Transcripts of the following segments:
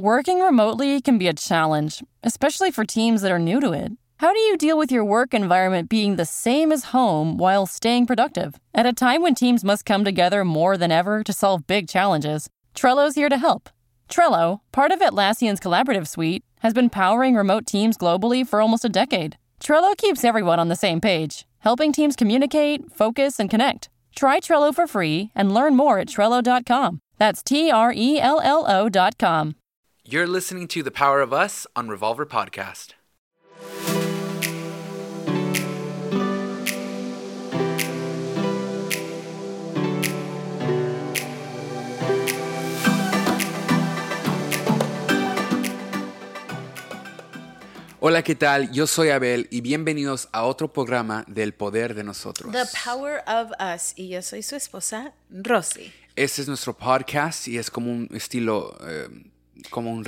Working remotely can be a challenge, especially for teams that are new to it. How do you deal with your work environment being the same as home while staying productive? At a time when teams must come together more than ever to solve big challenges, Trello's here to help. Trello, part of Atlassian's collaborative suite, has been powering remote teams globally for almost a decade. Trello keeps everyone on the same page, helping teams communicate, focus, and connect. Try Trello for free and learn more at Trello.com. That's T R E L L O.com. You're listening to The Power of Us on Revolver Podcast. Hola, ¿qué tal? Yo soy Abel y bienvenidos a otro programa del Poder de Nosotros. The Power of Us. Y yo soy su esposa, Rosy. Este es nuestro podcast y es como un estilo, eh, como un...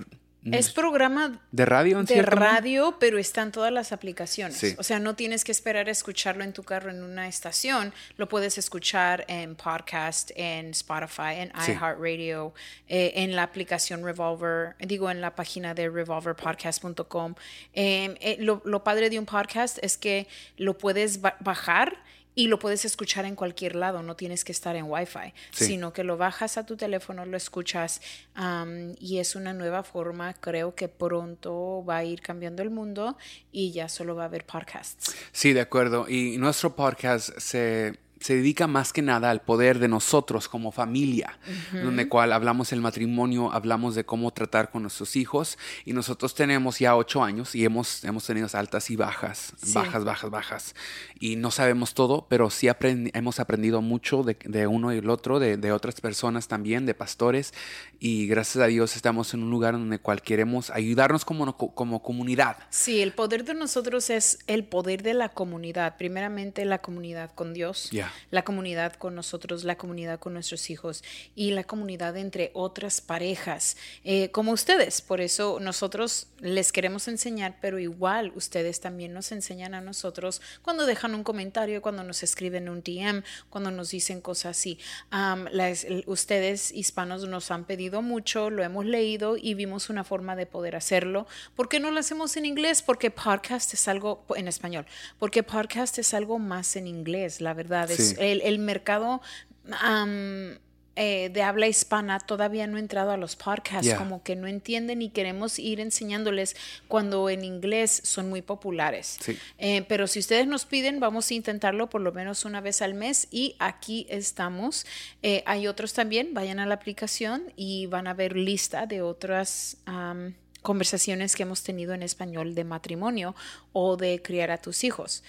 Es programa ¿De radio en de radio, pero está en todas las aplicaciones. Sí. O sea, no tienes que esperar a escucharlo en tu carro en una estación. Lo puedes escuchar en podcast, en Spotify, en Sí. iHeartRadio, eh, en la aplicación Revolver, digo, en la página de revolverpodcast.com. Eh, eh, lo, lo padre de un podcast es que lo puedes ba- bajar y lo puedes escuchar en cualquier lado, no tienes que estar en Wi-Fi, Sí. sino que lo bajas a tu teléfono, lo escuchas am, y es una nueva forma, creo que pronto va a ir cambiando el mundo y ya solo va a haber podcasts. Sí, de acuerdo. Y nuestro podcast se, se dedica más que nada al poder de nosotros como familia, donde cual hablamos el matrimonio, hablamos de cómo tratar con nuestros hijos. Y nosotros tenemos ya ocho años y hemos, hemos tenido altas y bajas, Sí. bajas, bajas, bajas. Y no sabemos todo, pero sí hemos aprendido mucho de, de uno y el otro, de, de otras personas también, de pastores. Y gracias a Dios estamos en un lugar donde cual queremos ayudarnos como, como comunidad. Sí, el poder de nosotros es el poder de la comunidad. Primeramente la comunidad con Dios, Ya. La comunidad con nosotros, la comunidad con nuestros hijos y la comunidad entre otras parejas, eh, como ustedes. Por eso nosotros les queremos enseñar, pero igual ustedes también nos enseñan a nosotros cuando dejan un comentario, cuando nos escriben un DM, cuando nos dicen cosas así. Ustedes hispanos nos han pedido mucho, lo hemos leído y vimos una forma de poder hacerlo. ¿Por qué no lo hacemos en inglés? Porque podcast es algo en español, porque podcast es algo más en inglés, la verdad. Sí. el, el mercado eh, de habla hispana todavía no ha entrado a los podcasts, Yeah. como que no entienden y queremos ir enseñándoles cuando en inglés son muy populares. Sí. Eh, pero si ustedes nos piden, vamos a intentarlo por lo menos una vez al mes y aquí estamos. Eh, hay otros también, vayan a la aplicación y van a ver lista de otras am, conversaciones que hemos tenido en español de matrimonio o de criar a tus hijos.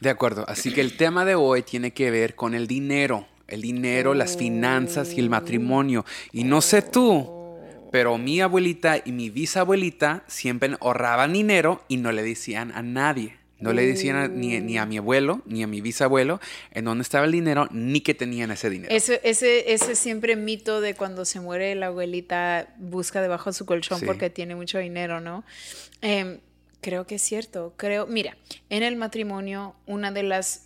De acuerdo, así que el tema de hoy tiene que ver con el dinero, el dinero, las finanzas y el matrimonio. Y no sé tú, pero mi abuelita y mi bisabuelita siempre ahorraban dinero y no le decían a nadie. No le decían a- ni, ni a mi abuelo, ni a mi bisabuelo en dónde estaba el dinero, ni que tenían ese dinero. Ese, ese, ese siempre mito de cuando se muere la abuelita busca debajo de su colchón Sí. porque tiene mucho dinero, ¿no? Em, creo que es cierto. Creo, mira, en el matrimonio, una de las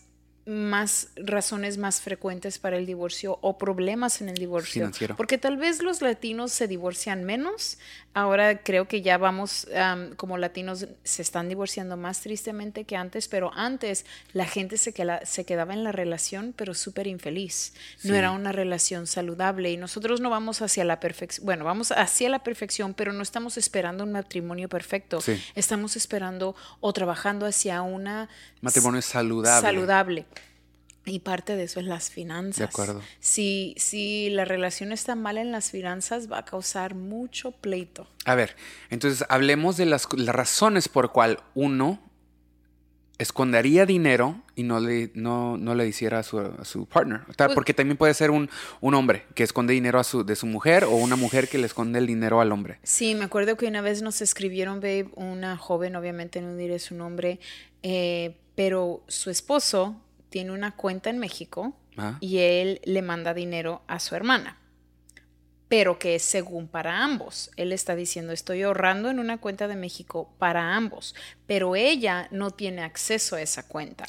más razones más frecuentes para el divorcio o problemas en el divorcio. Financiero. Porque tal vez los latinos se divorcian menos. Ahora creo que ya vamos, am, como latinos, se están divorciando más tristemente que antes, pero antes la gente se, queda- se quedaba en la relación, pero súper infeliz. No era una relación saludable y nosotros no vamos hacia la perfección, bueno, vamos hacia la perfección, pero no estamos esperando un matrimonio perfecto. Sí. Estamos esperando o trabajando hacia una Matrimonio saludable. saludable. Y parte de eso es las finanzas. De acuerdo. Si, si la relación está mal en las finanzas, va a causar mucho pleito. A ver, entonces hablemos de las, las razones por cual uno escondería dinero y no le, no, no le hiciera a su, a su partner. O sea, Pues- Porque también puede ser un, un hombre que esconde dinero a su, de su mujer o una mujer que le esconde el dinero al hombre. Sí, me acuerdo que una vez nos escribieron, babe, una joven, obviamente no diré su nombre, eh, pero su esposo tiene una cuenta en México Ah. y él le manda dinero a su hermana. pero que es según para ambos. Él está diciendo, estoy ahorrando en una cuenta de México para ambos, pero ella no tiene acceso a esa cuenta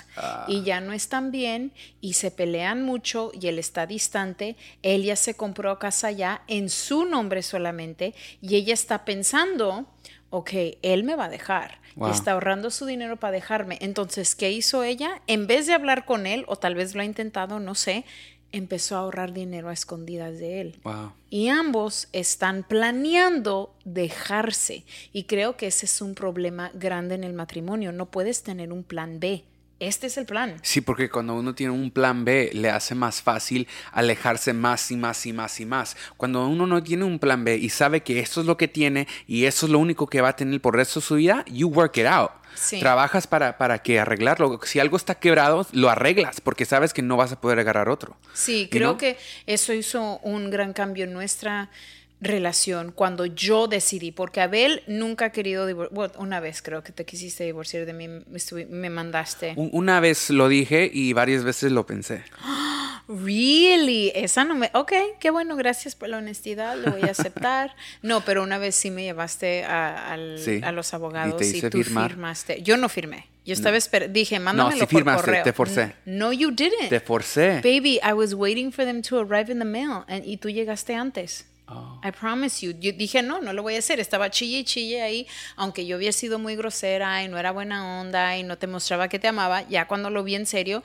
y ya no están bien y se pelean mucho y él está distante. Él ya se compró casa ya en su nombre solamente y ella está pensando, ok, él me va a dejar. Wow. Está ahorrando su dinero para dejarme. Entonces, ¿qué hizo ella? En vez de hablar con él, o tal vez lo ha intentado, no sé, empezó a ahorrar dinero a escondidas de él. Wow. Y ambos están planeando dejarse. Y creo que ese es un problema grande en el matrimonio. No puedes tener un plan B. Este es el plan. Sí, porque cuando uno tiene un plan B, le hace más fácil alejarse más y más y más y más. Cuando uno no tiene un plan B y sabe que esto es lo que tiene y eso es lo único que va a tener por el resto de su vida, you work it out. Sí. Trabajas para, para que arreglarlo. Si algo está quebrado, lo arreglas porque sabes que no vas a poder agarrar otro. Sí, creo que eso hizo un gran cambio en nuestra relación cuando yo decidí, porque Abel nunca ha querido divorciar, una vez creo que te quisiste divorciar de mí, me, mandaste. Un- Una vez lo dije y varias veces lo pensé. Really, esa no me, ok, qué bueno, gracias por la honestidad, lo voy a aceptar. No, pero una vez sí me llevaste a, al- Sí, a los y abogados y, hice tú firmar. firmaste. Yo no firmé, yo estaba esper- dije, mándamelo sí por firmaste, correo. te forcé. No, you didn't. Te forcé. Baby, I was waiting for them to arrive in the mail and, y tú llegaste antes. Oh. I promise you. Yo dije, no, no lo voy a hacer. Estaba chille y chille ahí, aunque yo había sido muy grosera y no era buena onda y no te mostraba que te amaba. Ya cuando lo vi en serio,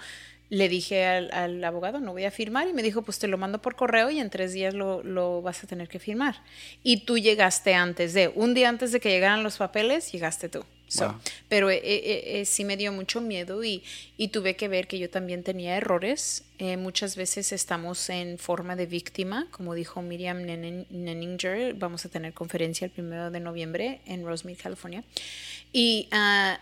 le dije al, al abogado, no voy a firmar. Y me dijo, pues te lo mando por correo y en tres días lo, lo vas a tener que firmar. Y tú llegaste antes de, un día antes de que llegaran los papeles, llegaste tú. So, Wow. pero eh, eh, eh, sí me dio mucho miedo y, y tuve que ver que yo también tenía errores. Eh, muchas veces estamos en forma de víctima, como dijo Miriam Nenin- Nenninger. Vamos a tener conferencia el primero de noviembre en Rosemead, California. Y, ah,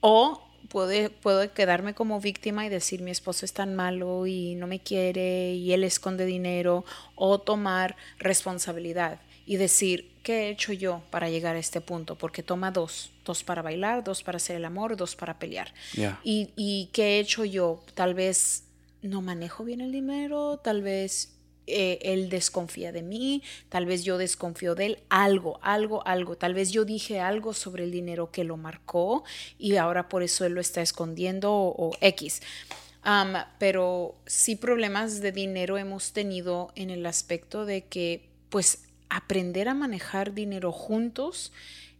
o puedo, puedo quedarme como víctima y decir mi esposo es tan malo y no me quiere y él esconde dinero, o tomar responsabilidad y decir, ¿qué he hecho yo para llegar a este punto? Porque toma dos, dos para bailar, dos para hacer el amor, dos para pelear. Yeah. ¿Y, ¿Y qué he hecho yo? Tal vez no manejo bien el dinero, tal vez eh, él desconfía de mí, tal vez yo desconfío de él, algo, algo, algo, tal vez yo dije algo sobre el dinero que lo marcó y ahora por eso él lo está escondiendo o, o X. Pero sí problemas de dinero hemos tenido en el aspecto de que pues aprender a manejar dinero juntos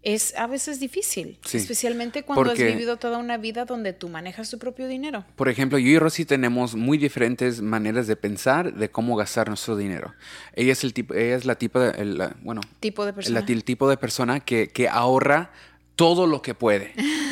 es a veces difícil, Sí, especialmente cuando has vivido toda una vida donde tú manejas tu propio dinero. Por ejemplo, yo y Rosy tenemos muy diferentes maneras de pensar de cómo gastar nuestro dinero. Ella es el tipo, ella es la tipo de, el, bueno, Tipo de persona. el tipo de persona que, que ahorra todo lo que puede.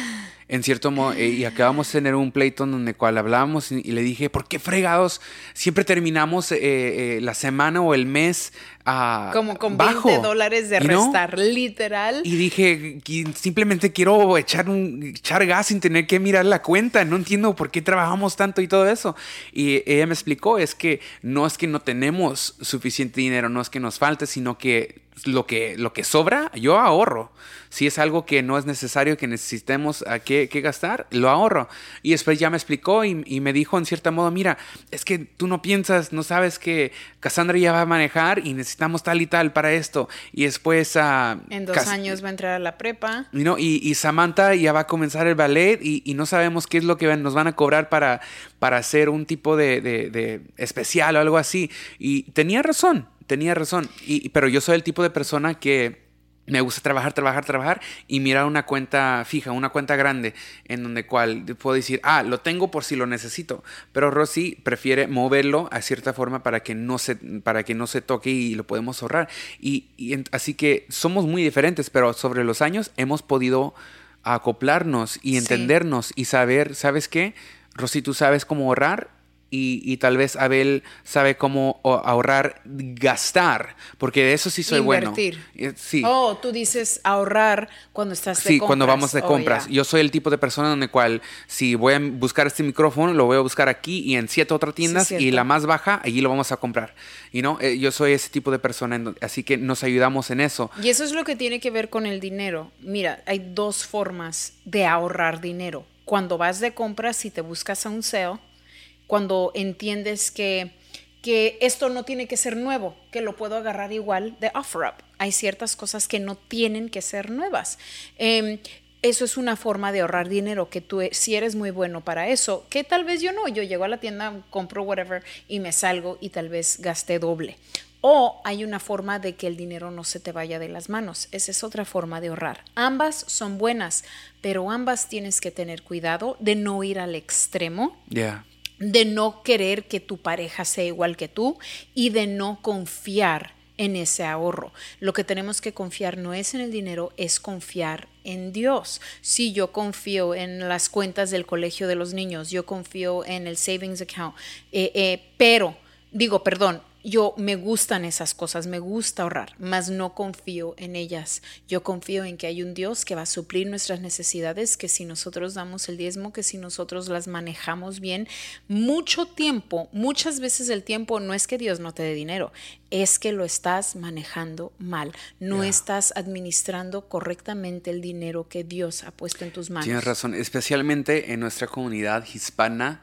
En cierto modo, eh, y acabamos de tener un pleito en donde cual hablábamos y, y le dije, ¿por qué fregados siempre terminamos eh, eh, la semana o el mes ah, Como con bajo? 20 dólares de restar, literal. Y dije, "Qui- simplemente quiero echar, un, echar gas sin tener que mirar la cuenta. No entiendo por qué trabajamos tanto y todo eso. Y ella me explicó, es que no es que no tenemos suficiente dinero, no es que nos falte, sino que lo que, lo que sobra, yo ahorro. Si es algo que no es necesario, que necesitemos a qué, qué gastar, lo ahorro. Y después ya me explicó y, y me dijo en cierto modo, mira, es que tú no piensas, no sabes que Cassandra ya va a manejar y necesitamos tal y tal para esto. Y después... ah, En dos Cas- años va a entrar a la prepa. You know, y, y Samantha ya va a comenzar el ballet y, y no sabemos qué es lo que nos van a cobrar para, para hacer un tipo de, de- de especial o algo así. Y tenía razón, tenía razón. Y, pero yo soy el tipo de persona que me gusta trabajar, trabajar, trabajar y mirar una cuenta fija, una cuenta grande, en donde cual puedo decir, ah, lo tengo por si lo necesito. Pero Rosy prefiere moverlo a cierta forma para que no se, para que no se toque y lo podemos ahorrar. Y, así que somos muy diferentes, pero sobre los años hemos podido acoplarnos y Sí. entendernos y saber, ¿sabes qué? Rosy, tú sabes cómo ahorrar y, y tal vez Abel sabe cómo ahorrar, gastar, porque de eso sí soy Invertir. bueno. Eh, Sí. Oh, tú dices ahorrar cuando estás de Sí, compras. cuando vamos de Oh, compras. Yo soy el tipo de persona en el cual si voy a buscar este micrófono, lo voy a buscar aquí y en siete otras tiendas y la más baja, allí lo vamos a comprar. Y no, Eh, yo soy ese tipo de persona, así que nos ayudamos en eso. Y eso es lo que tiene que ver con el dinero. Mira, hay dos formas de ahorrar dinero. Cuando vas de compras y te buscas a un sale, cuando entiendes que, que esto no tiene que ser nuevo, que lo puedo agarrar igual de OfferUp. Hay ciertas cosas que no tienen que ser nuevas. Em, eso es una forma de ahorrar dinero, que tú, si eres muy bueno para eso, que tal vez yo no, yo llego a la tienda, compro whatever y me salgo y tal vez gasté doble. O hay una forma de que el dinero no se te vaya de las manos. Esa es otra forma de ahorrar. Ambas son buenas, pero ambas tienes que tener cuidado de no ir al extremo. De no querer que tu pareja sea igual que tú y de no confiar en ese ahorro. Lo que tenemos que confiar no es en el dinero, es confiar en Dios. Si yo confío en las cuentas del colegio de los niños, yo confío en el savings account, eh, eh, pero digo, perdón, yo me gustan esas cosas, me gusta ahorrar, mas no confío en ellas. Yo confío en que hay un Dios que va a suplir nuestras necesidades, que si nosotros damos el diezmo, que si nosotros las manejamos bien, mucho tiempo, muchas veces el tiempo no es que Dios no te dé dinero, es que lo estás manejando mal, no estás administrando correctamente el dinero que Dios ha puesto en tus manos. Tienes razón, especialmente en nuestra comunidad hispana,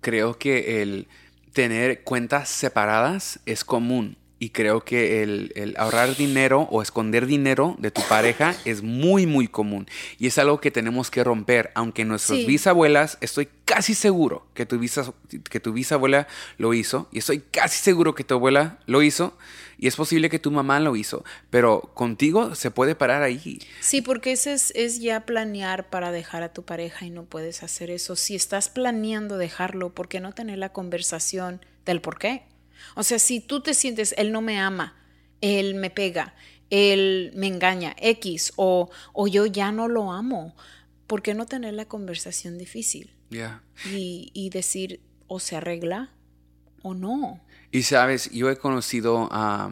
creo que el tener cuentas separadas es común y creo que el, ahorrar dinero o esconder dinero de tu pareja es muy, muy común. Y es algo que tenemos que romper. Aunque nuestras bisabuelas, estoy casi seguro que tu, que tu bisabuela lo hizo. Y estoy casi seguro que tu abuela lo hizo. Y es posible que tu mamá lo hizo. Pero contigo se puede parar ahí. Sí, porque ese es, es ya planear para dejar a tu pareja y no puedes hacer eso. Si estás planeando dejarlo, ¿por qué no tener la conversación del por qué? O sea, si tú te sientes, él no me ama, él me pega, él me engaña, X, o, o yo ya no lo amo, ¿por qué no tener la conversación difícil? Y, y, decir, o se arregla o no. Y sabes, yo he conocido a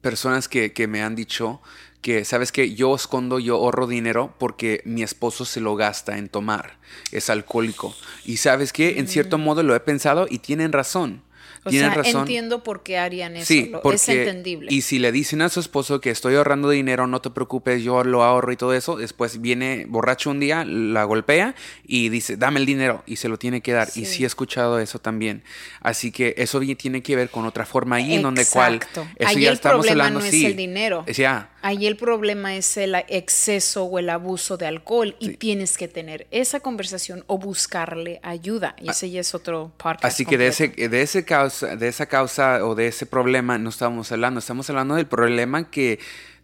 personas que, que me han dicho que, sabes que yo escondo, yo ahorro dinero porque mi esposo se lo gasta en tomar, es alcohólico. Y sabes que, en cierto mm. modo lo he pensado y tienen razón. O sea, entiendo por qué harían eso. Sí, porque, es entendible. Y si le dicen a su esposo que estoy ahorrando dinero, no te preocupes, yo lo ahorro y todo eso, después viene borracho un día, la golpea y dice, dame el dinero y se lo tiene que dar. Y sí he escuchado eso también. Así que eso tiene que ver con otra forma ahí en donde cual... Eso Ahí el problema no es el dinero. Ya. Ahí el problema es el exceso o el abuso de alcohol y tienes que tener esa conversación o buscarle ayuda. Y ah, ese ya es otro parte. Así que de ese, de ese caso de esa causa o de ese problema no estamos hablando, estamos hablando del problema que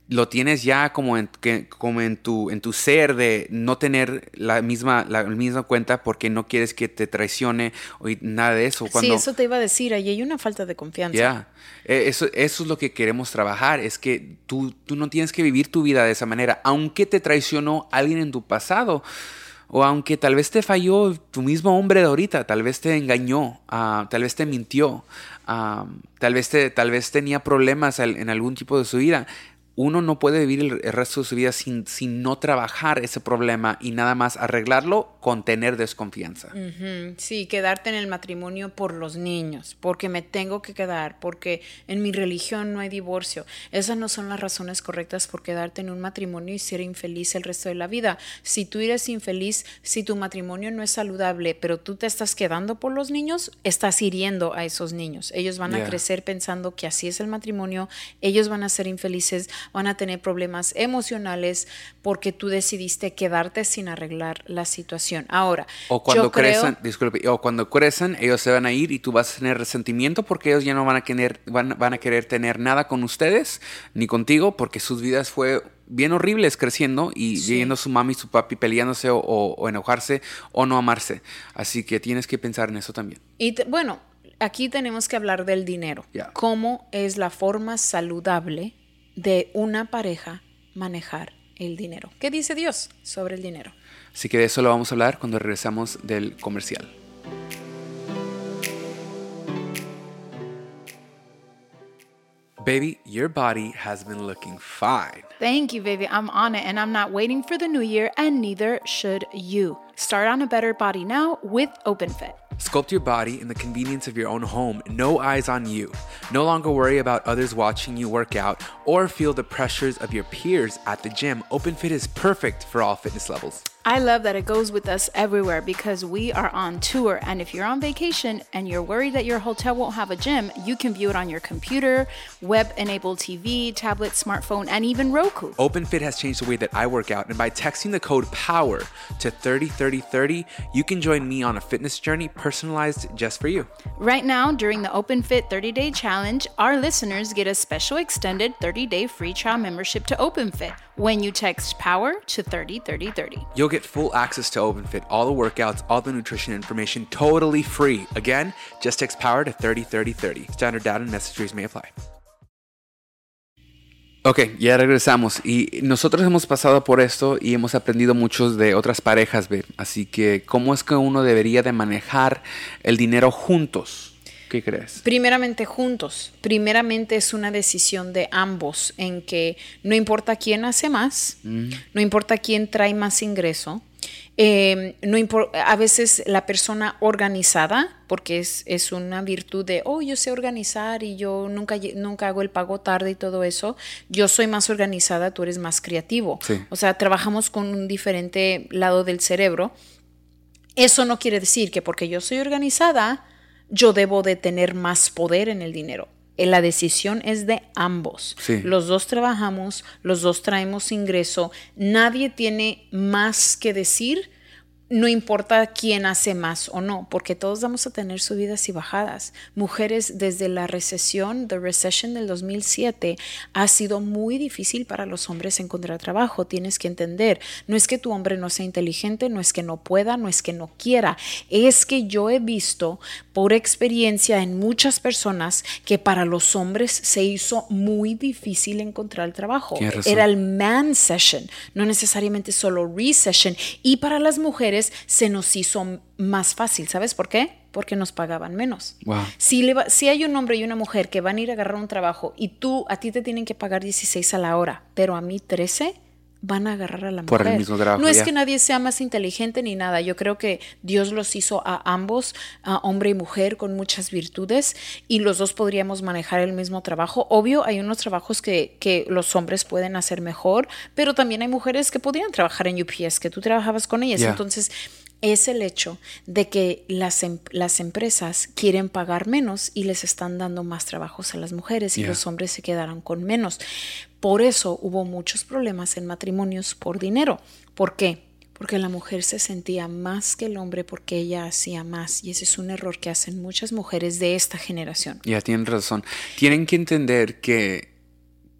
lo tienes ya como en, que, como en, tu, en tu ser de no tener la misma, la misma cuenta porque no quieres que te traicione o nada de eso. Cuando, sí, eso te iba a decir, ahí hay una falta de confianza. Ya, e, eso, eso es lo que queremos trabajar, es que tú, tú no tienes que vivir tu vida de esa manera, aunque te traicionó alguien en tu pasado. O aunque tal vez te falló tu mismo hombre de ahorita, tal vez te engañó, uh, tal vez te mintió, uh, tal, vez te, tal vez tenía problemas en algún tipo de su vida uno no puede vivir el, resto de su vida sin, sin, no trabajar ese problema y nada más arreglarlo con tener desconfianza. Sí, quedarte en el matrimonio por los niños, porque me tengo que quedar, porque en mi religión no hay divorcio. Esas no son las razones correctas por quedarte en un matrimonio y ser infeliz el resto de la vida. Si tú eres infeliz, si tu matrimonio no es saludable, pero tú te estás quedando por los niños, estás hiriendo a esos niños. Ellos van a crecer pensando que así es el matrimonio, ellos van a ser infelices van a tener problemas emocionales porque tú decidiste quedarte sin arreglar la situación. Ahora, o cuando crecen, disculpe, o cuando crecen, ellos se van a ir y tú vas a tener resentimiento porque ellos ya no van a querer, van, a querer tener nada con ustedes ni contigo porque sus vidas fue bien horribles creciendo y viendo su mami y su papi peleándose o, enojarse o no amarse. Así que tienes que pensar en eso también. Y bueno, aquí tenemos que hablar del dinero. ¿Cómo es la forma saludable de una pareja manejar el dinero. ¿Qué dice Dios sobre el dinero? Así que de eso lo vamos a hablar cuando regresamos del comercial. Baby, your body has been looking fine. Thank you, baby. I'm on it and I'm not waiting for the new year, and neither should you. Start on a better body now with OpenFit. Sculpt your body in the convenience of your own home, no eyes on you. No longer worry about others watching you work out or feel the pressures of your peers at the gym. OpenFit is perfect for all fitness levels. I love that it goes with us everywhere because we are on tour. And if you're on vacation and you're worried that your hotel won't have a gym, you can view it on your computer, web enabled TV, tablet, smartphone, and even Roku. OpenFit has changed the way that I work out, and by texting the code POWER to 303030, you can join me on a fitness journey personalized just for you. Right now, during the OpenFit 30 day challenge, our listeners get a special extended 30 day free trial membership to OpenFit when you text POWER to 303030. You'll get full access to OpenFit, all the workouts, all the nutrition information totally free. Again, just text POWER to 303030. Standard data and messages may apply. Ok, ya regresamos y nosotros hemos pasado por esto y hemos aprendido muchos de otras parejas, ¿ve? así que ¿cómo es que uno debería de manejar el dinero juntos? ¿Qué crees? Primeramente juntos. Primeramente es una decisión de ambos en que no importa quién hace más, no importa quién trae más ingreso. Eh, no a veces la persona organizada, porque es, es una virtud de, oh, yo sé organizar y yo nunca, nunca hago el pago tarde y todo eso, yo soy más organizada, tú eres más creativo. Sí. O sea, trabajamos con un diferente lado del cerebro. Eso no quiere decir que porque yo soy organizada, yo debo de tener más poder en el dinero. Eh, La decisión es de ambos. Sí. Los dos trabajamos, los dos traemos ingreso, nadie tiene más que decir, no importa quién hace más o no, porque todos vamos a tener subidas y bajadas. Mujeres desde la recesión, the recession del 2007, ha sido muy difícil para los hombres encontrar trabajo. Tienes que entender, no es que tu hombre no sea inteligente, no es que no pueda, no es que no quiera, es que yo he visto por experiencia en muchas personas que para los hombres se hizo muy difícil encontrar trabajo. Era el man session, no necesariamente solo recession. Y para las mujeres se nos hizo más fácil. ¿Sabes por qué? Porque nos pagaban menos. Wow. Si, le va- si hay un hombre y una mujer que van a ir a agarrar un trabajo y tú, a ti te tienen que pagar 16 a la hora, pero a mí 13, van a agarrar a la Por el mujer. mismo trabajo, no es ya. que nadie sea más inteligente ni nada. Yo creo que Dios los hizo a ambos, a hombre y mujer, con muchas virtudes y los dos podríamos manejar el mismo trabajo. Obvio, hay unos trabajos que, que los hombres pueden hacer mejor, pero también hay mujeres que podrían trabajar en UPS, que tú trabajabas con ellas. Entonces, es el hecho de que las, em- las empresas quieren pagar menos y les están dando más trabajos a las mujeres y los hombres se quedaron con menos. Por eso hubo muchos problemas en matrimonios por dinero. ¿Por qué? Porque la mujer se sentía más que el hombre porque ella hacía más. Y ese es un error que hacen muchas mujeres de esta generación. Ya tienen razón. Tienen que entender que,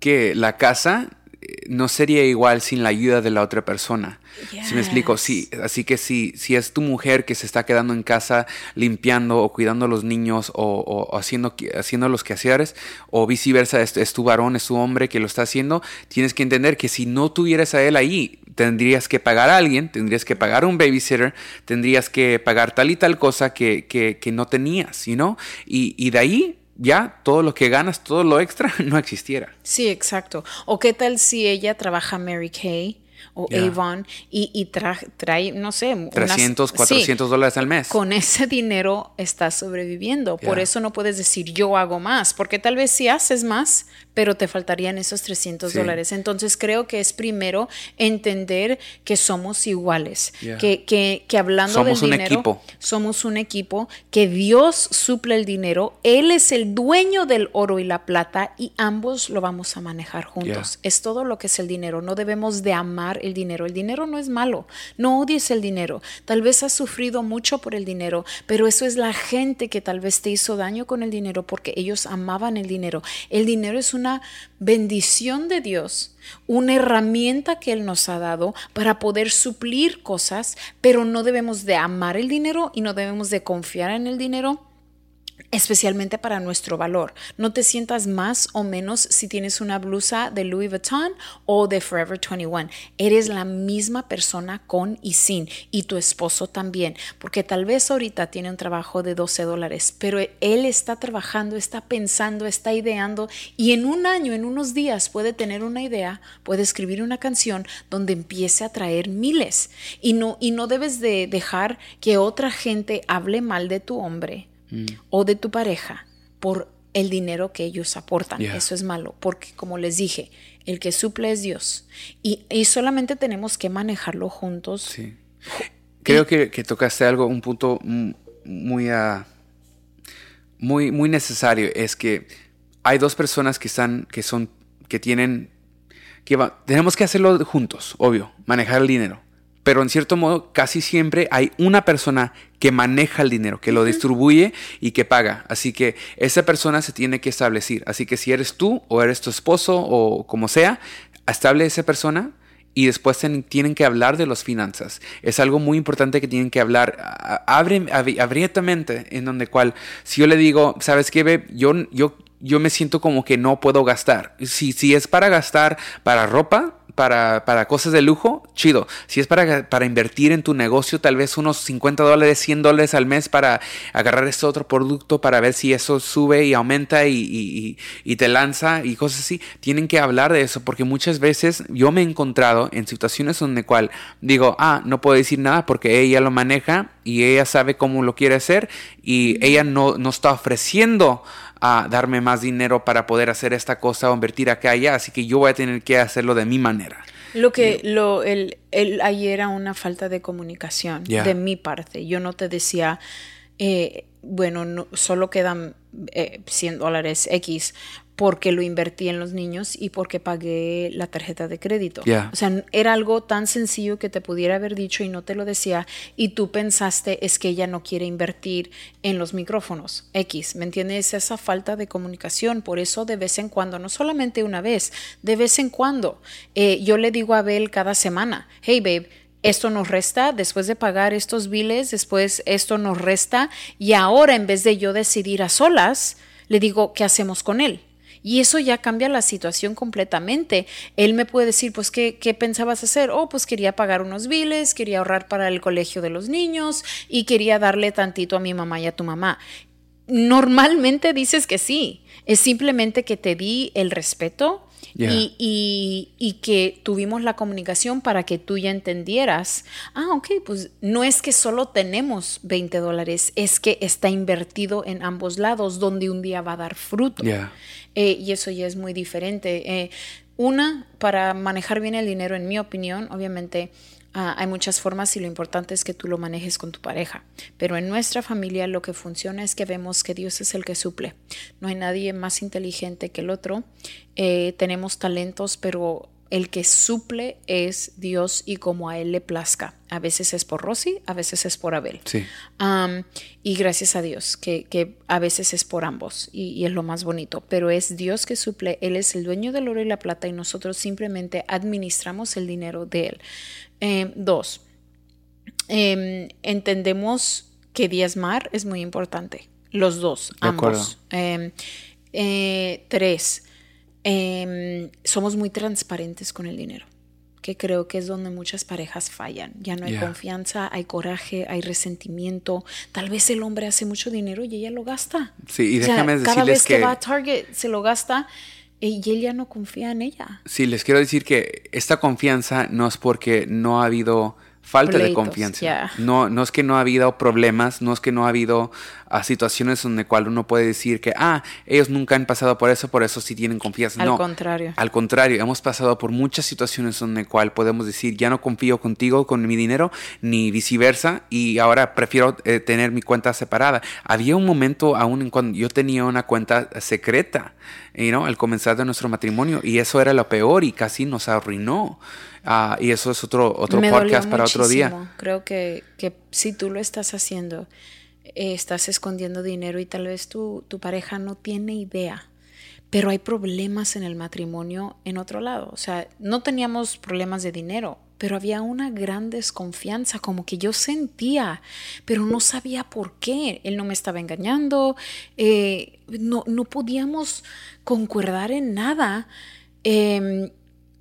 que la casa no sería igual sin la ayuda de la otra persona. Si me explico, Yes. sí. Así que si, si es tu mujer que se está quedando en casa limpiando o cuidando a los niños o, o haciendo, haciendo los quehaceres, o viceversa, es, es tu varón, es tu hombre que lo está haciendo, tienes que entender que si no tuvieras a él ahí, tendrías que pagar a alguien, tendrías que pagar a un babysitter, tendrías que pagar tal y tal cosa que, que, que no tenías, ¿no? Y, y de ahí ya todo lo que ganas, todo lo extra, no existiera. Sí, exacto. ¿O qué tal si ella trabaja Mary Kay o Ya. Avon y, y tra- trae, no sé, unas- 300, sí, 400 dólares al mes. con ese dinero estás sobreviviendo. Por eso no puedes decir yo hago más, porque tal vez sí haces más, pero te faltarían esos 300 Sí. dólares. Entonces creo que es primero entender que somos iguales, que, que, que hablando Somos del un dinero, equipo. somos un equipo, que Dios suple el dinero, Él es el dueño del oro y la plata y ambos lo vamos a manejar juntos. Es todo lo que es el dinero, no debemos de amar el dinero. El dinero no es malo, no odies el dinero. Tal vez has sufrido mucho por el dinero, pero eso es la gente que tal vez te hizo daño con el dinero porque ellos amaban el dinero. El dinero es una bendición de Dios una herramienta que Él nos ha dado para poder suplir cosas, pero no debemos de amar el dinero y no debemos de confiar en el dinero especialmente para nuestro valor. No te sientas más o menos si tienes una blusa de Louis Vuitton o de Forever 21. Eres la misma persona con y sin y tu esposo también, porque tal vez ahorita tiene un trabajo de 12 dólares, pero él está trabajando, está pensando, está ideando y en un año, en unos días puede tener una idea, puede escribir una canción donde empiece a traer miles y no, y no debes de dejar que otra gente hable mal de tu hombre o de tu pareja por el dinero que ellos aportan. Yeah. Eso es malo, porque como les dije, El que suple es Dios. Y, solamente tenemos que manejarlo juntos. Sí. Creo que, tocaste algo, un punto muy, uh, muy, muy necesario. Es que hay dos personas que están, que son, que tienen, que tenemos que hacerlo juntos, obvio, manejar el dinero pero en cierto modo casi siempre hay una persona que maneja el dinero, que lo distribuye y que paga. Así que esa persona se tiene que establecer. Así que si eres tú o eres tu esposo o como sea, estable esa persona y después tienen que hablar de las finanzas. Es algo muy importante que tienen que hablar abre, abiertamente en donde cual, si yo le digo, ¿sabes qué, Yo, yo, yo me siento como que no puedo gastar. Si, si es para gastar para ropa, para, para, cosas de lujo, chido. Si es para, para, invertir en tu negocio, tal vez unos 50 dólares, 100 dólares al mes para agarrar este otro producto para ver si eso sube y aumenta y, y, te lanza y cosas así. Tienen que hablar de eso porque muchas veces yo me he encontrado en situaciones donde cual digo, ah, no puedo decir nada porque ella lo maneja y ella sabe cómo lo quiere hacer y ella no, no está ofreciendo a darme más dinero para poder hacer esta cosa o invertir acá allá, así que yo voy a tener que hacerlo de mi manera. Lo que lo el, el ayer era una falta de comunicación de mi parte. Yo no te decía, eh, bueno, no, solo quedan 100 eh, dólares X porque lo invertí en los niños y porque pagué la tarjeta de crédito. O sea, era algo tan sencillo que te pudiera haber dicho y no te lo decía y tú pensaste es que ella no quiere invertir en los micrófonos X, ¿me entiendes? Esa falta de comunicación, por eso de vez en cuando, no solamente una vez, de vez en cuando, eh, yo le digo a Abel cada semana, hey babe, esto nos resta, después de pagar estos biles, después esto nos resta y ahora en vez de yo decidir a solas, le digo, ¿qué hacemos con él? Y eso ya cambia la situación completamente. Él me puede decir, pues, ¿qué, ¿qué, pensabas hacer? Oh, pues quería pagar unos biles, quería ahorrar para el colegio de los niños y quería darle tantito a mi mamá y a tu mamá. Normalmente dices que sí, es simplemente que te di el respeto y, que tuvimos la comunicación para que tú ya entendieras, ah, ok, pues no es que solo tenemos 20 dólares, es que está invertido en ambos lados donde un día va a dar fruto. Eh, y eso ya es muy diferente. Eh, una, para manejar bien el dinero, en mi opinión, obviamente Ah, hay muchas formas y lo importante es que tú lo manejes con tu pareja. Pero en nuestra familia lo que funciona es que vemos que Dios es el que suple. No hay nadie más inteligente que el otro. Eh, tenemos talentos, pero el que suple es Dios y como a Él le plazca. A veces es por Rosy, a veces es por Abel. Sí. y gracias a Dios, que, a veces es por ambos y, y, es lo más bonito. Pero es Dios que suple, Él es el dueño del oro y la plata y nosotros simplemente administramos el dinero de Él. Em, dos, em, entendemos que diezmar es muy importante. Los dos, ambos. Em, eh, tres, somos muy transparentes con el dinero que creo que es donde muchas parejas fallan. Ya no hay confianza, hay coraje, hay resentimiento. Tal vez el hombre hace mucho dinero y ella lo gasta. Sí, y déjame Cada vez que, va a Target se lo gasta y él ya no confía en ella. Sí, les quiero decir que esta confianza no es porque no ha habido falta de confianza. No, no es que no ha habido problemas, no es que no ha habido ah, situaciones donde cual uno puede decir que, ah, ellos nunca han pasado por eso, por eso sí tienen confianza. Al contrario. Al contrario, hemos pasado por muchas situaciones donde cual podemos decir, ya no confío contigo con mi dinero, ni viceversa, y ahora prefiero eh, tener mi cuenta separada. Había un momento aún en cuando yo tenía una cuenta secreta, you al comenzar de nuestro matrimonio, y eso era lo peor y casi nos arruinó. Ah, y eso es otro, otro podcast para otro día. Creo que, que, si tú lo estás haciendo, eh, estás escondiendo dinero y tal vez tu, tu pareja no tiene idea. Pero hay problemas en el matrimonio en otro lado. O sea, no teníamos problemas de dinero, pero había una gran desconfianza, como que yo sentía, pero no sabía por qué. Él no me estaba engañando, eh, no, no podíamos concordar en nada. Eh,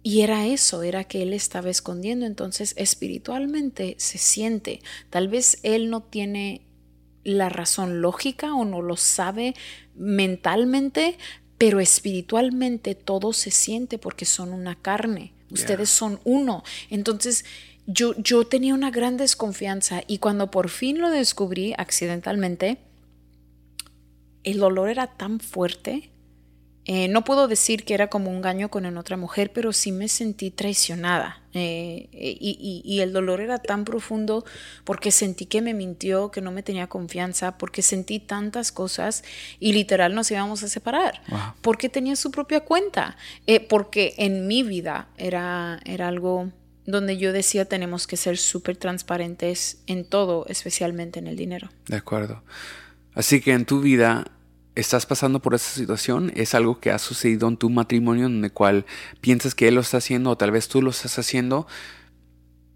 y era eso, era que él estaba escondiendo. Entonces espiritualmente se siente. Tal vez él no tiene la razón lógica o no lo sabe mentalmente, pero espiritualmente todo se siente porque son una carne. Ustedes son uno. Entonces yo, yo tenía una gran desconfianza y cuando por fin lo descubrí accidentalmente, el dolor era tan fuerte Eh, no puedo decir que era como un engaño con otra mujer, pero sí me sentí traicionada. Eh, y, y, el dolor era tan profundo porque sentí que me mintió, que no me tenía confianza, porque sentí tantas cosas y literal nos íbamos a separar. Porque tenía su propia cuenta. Eh, porque en mi vida era, era algo donde yo decía tenemos que ser súper transparentes en todo, especialmente en el dinero. De acuerdo. Así que en tu vida estás pasando por esa situación, es algo que ha sucedido en tu matrimonio en el cual piensas que él lo está haciendo o tal vez tú lo estás haciendo,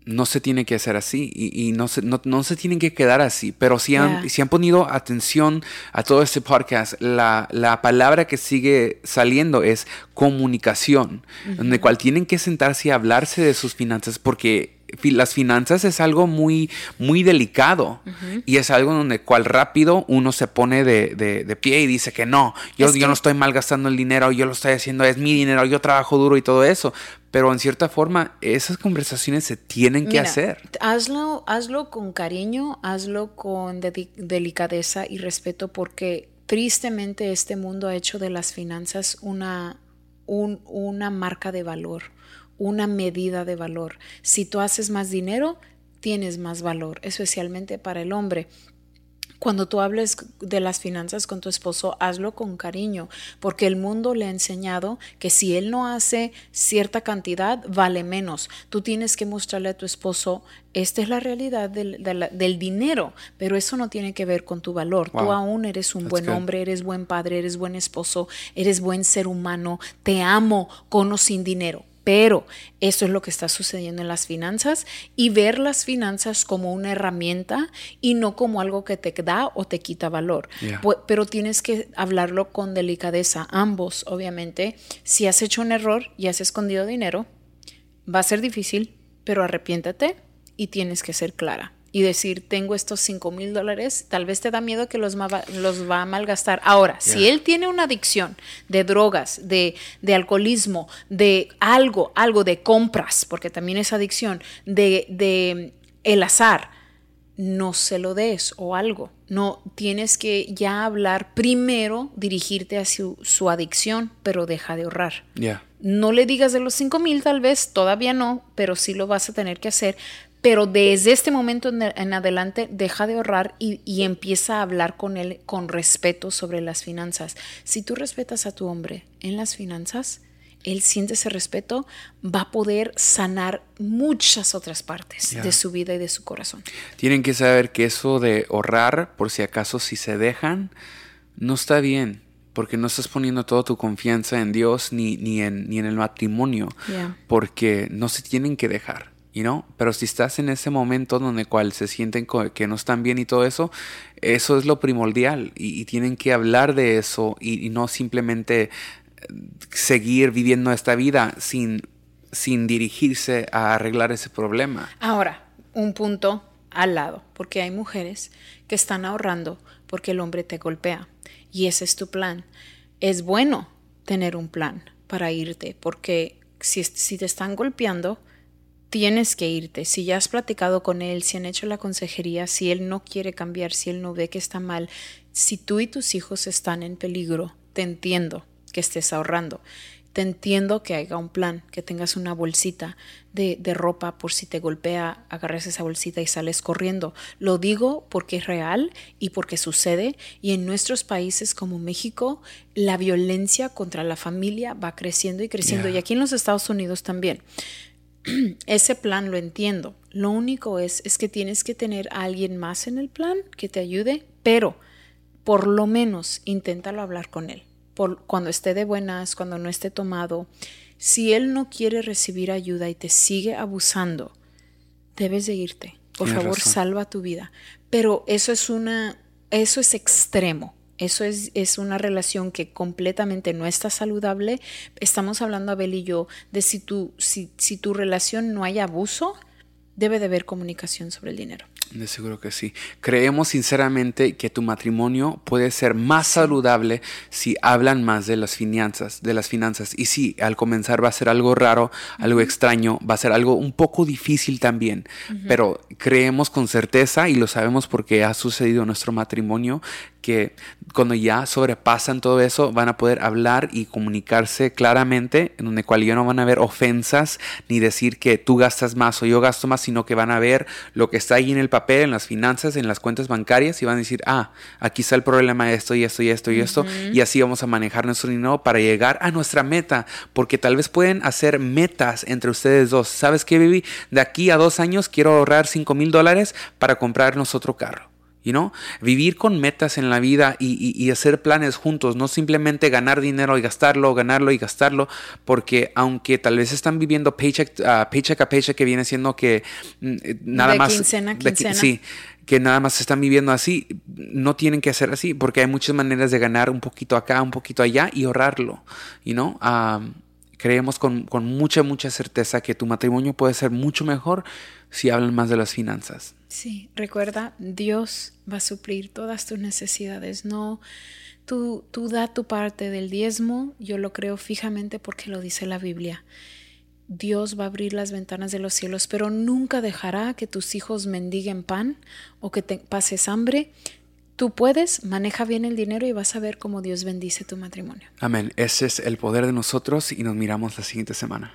no se tiene que hacer así y, no, se, no, se tienen que quedar así, pero si han, si han ponido atención a todo este podcast, la, la palabra que sigue saliendo es comunicación, en el cual tienen que sentarse y hablarse de sus finanzas porque las finanzas es algo muy, muy delicado y es algo donde cual rápido uno se pone de, pie y dice que no, yo, yo no estoy malgastando el dinero, yo lo estoy haciendo, es mi dinero, yo trabajo duro y todo eso. Pero en cierta forma, esas conversaciones se tienen que hacer. Hazlo, hazlo con cariño, hazlo con delicadeza y respeto, porque tristemente este mundo ha hecho de las finanzas una, una marca de valor una medida de valor. Si tú haces más dinero, tienes más valor, especialmente para el hombre. Cuando tú hables de las finanzas con tu esposo, hazlo con cariño, porque el mundo le ha enseñado que si él no hace cierta cantidad, vale menos. Tú tienes que mostrarle a tu esposo, esta es la realidad del, dinero, pero eso no tiene que ver con tu valor. Tú aún eres un buen hombre, eres buen padre, eres buen esposo, eres buen ser humano, te amo con o sin dinero pero eso es lo que está sucediendo en las finanzas y ver las finanzas como una herramienta y no como algo que te da o te quita valor. Pero tienes que hablarlo con delicadeza. Ambos, obviamente, si has hecho un error y has escondido dinero, va a ser difícil, pero arrepiéntate y tienes que ser clara y decir, tengo estos 5 mil dólares, tal vez te da miedo que los, los va a malgastar. Ahora, si él tiene una adicción de drogas, de, de, alcoholismo, de algo, algo de compras, porque también es adicción, de, de el azar, no se lo des o algo. No, tienes que ya hablar primero, dirigirte a su, adicción, pero deja de ahorrar. No le digas de los 5 mil, tal vez, todavía no, pero sí lo vas a tener que hacer pero desde este momento en adelante deja de ahorrar y, empieza a hablar con él con respeto sobre las finanzas. Si tú respetas a tu hombre en las finanzas, él siente ese respeto, va a poder sanar muchas otras partes de su vida y de su corazón. Tienen que saber que eso de ahorrar, por si acaso si se dejan, no está bien, porque no estás poniendo toda tu confianza en Dios ni, ni, en, ni en el matrimonio, porque no se tienen que dejar Pero si estás en ese momento donde cual se sienten que no están bien y todo eso, eso es lo primordial y, tienen que hablar de eso y, no simplemente eh, seguir viviendo esta vida sin, sin dirigirse a arreglar ese problema. Ahora, un punto al lado, porque hay mujeres que están ahorrando porque el hombre te golpea y ese es tu plan. Es bueno tener un plan para irte, porque si, si te están golpeando, tienes que irte. Si ya has platicado con él, si han hecho la consejería, si él no quiere cambiar, si él no ve que está mal, si tú y tus hijos están en peligro, te entiendo que estés ahorrando. Te entiendo que haya un plan, que tengas una bolsita de, de, ropa por si te golpea, agarres esa bolsita y sales corriendo. Lo digo porque es real y porque sucede y en nuestros países como México la violencia contra la familia va creciendo y creciendo y aquí en los Estados Unidos también. ese plan lo entiendo. Lo único es, es que tienes que tener a alguien más en el plan que te ayude, pero por lo menos inténtalo hablar con él. Por, cuando esté de buenas, cuando no esté tomado. Si él no quiere recibir ayuda y te sigue abusando, debes de irte. Por favor, salva tu vida. Pero eso es una, eso es extremo. Eso es, es, una relación que completamente no está saludable. Estamos hablando, Abel y yo, de si tu, si, si tu relación no hay abuso, debe de haber comunicación sobre el dinero. De seguro que sí. Creemos sinceramente que tu matrimonio puede ser más saludable si hablan más de las finanzas, de las finanzas. Y sí, al comenzar va a ser algo raro, algo extraño, va a ser algo un poco difícil también. Pero creemos con certeza y lo sabemos porque ha sucedido en nuestro matrimonio que cuando ya sobrepasan todo eso van a poder hablar y comunicarse claramente, en donde cual ya no van a haber ofensas ni decir que tú gastas más o yo gasto más, sino que van a ver lo que está ahí en el papel, en las finanzas, en las cuentas bancarias y van a decir, ah, aquí está el problema de esto y esto y esto y esto, y así vamos a manejar nuestro dinero para llegar a nuestra meta, porque tal vez pueden hacer metas entre ustedes dos. ¿Sabes qué, baby? De aquí a dos años quiero ahorrar 5 mil dólares para comprarnos otro carro You Vivir con metas en la vida y, hacer planes juntos, no simplemente ganar dinero y gastarlo, ganarlo y gastarlo, porque aunque tal vez están viviendo paycheck, a paycheck a paycheck, que viene siendo que mm, eh, nada de más... Quincena, quincena. sí, que nada más están viviendo así, no tienen que hacer así, porque hay muchas maneras de ganar un poquito acá, un poquito allá y ahorrarlo, you know? Creemos con, con mucha, mucha certeza que tu matrimonio puede ser mucho mejor si hablan más de las finanzas. Sí, recuerda, Dios va a suplir todas tus necesidades. No, tú, tú da tu parte del diezmo, yo lo creo fijamente porque lo dice la Biblia. Dios va a abrir las ventanas de los cielos, pero nunca dejará que tus hijos mendiguen pan o que te pases hambre. Tú puedes, maneja bien el dinero y vas a ver cómo Dios bendice tu matrimonio. Amén. Ese es el poder de nosotros y nos miramos la siguiente semana.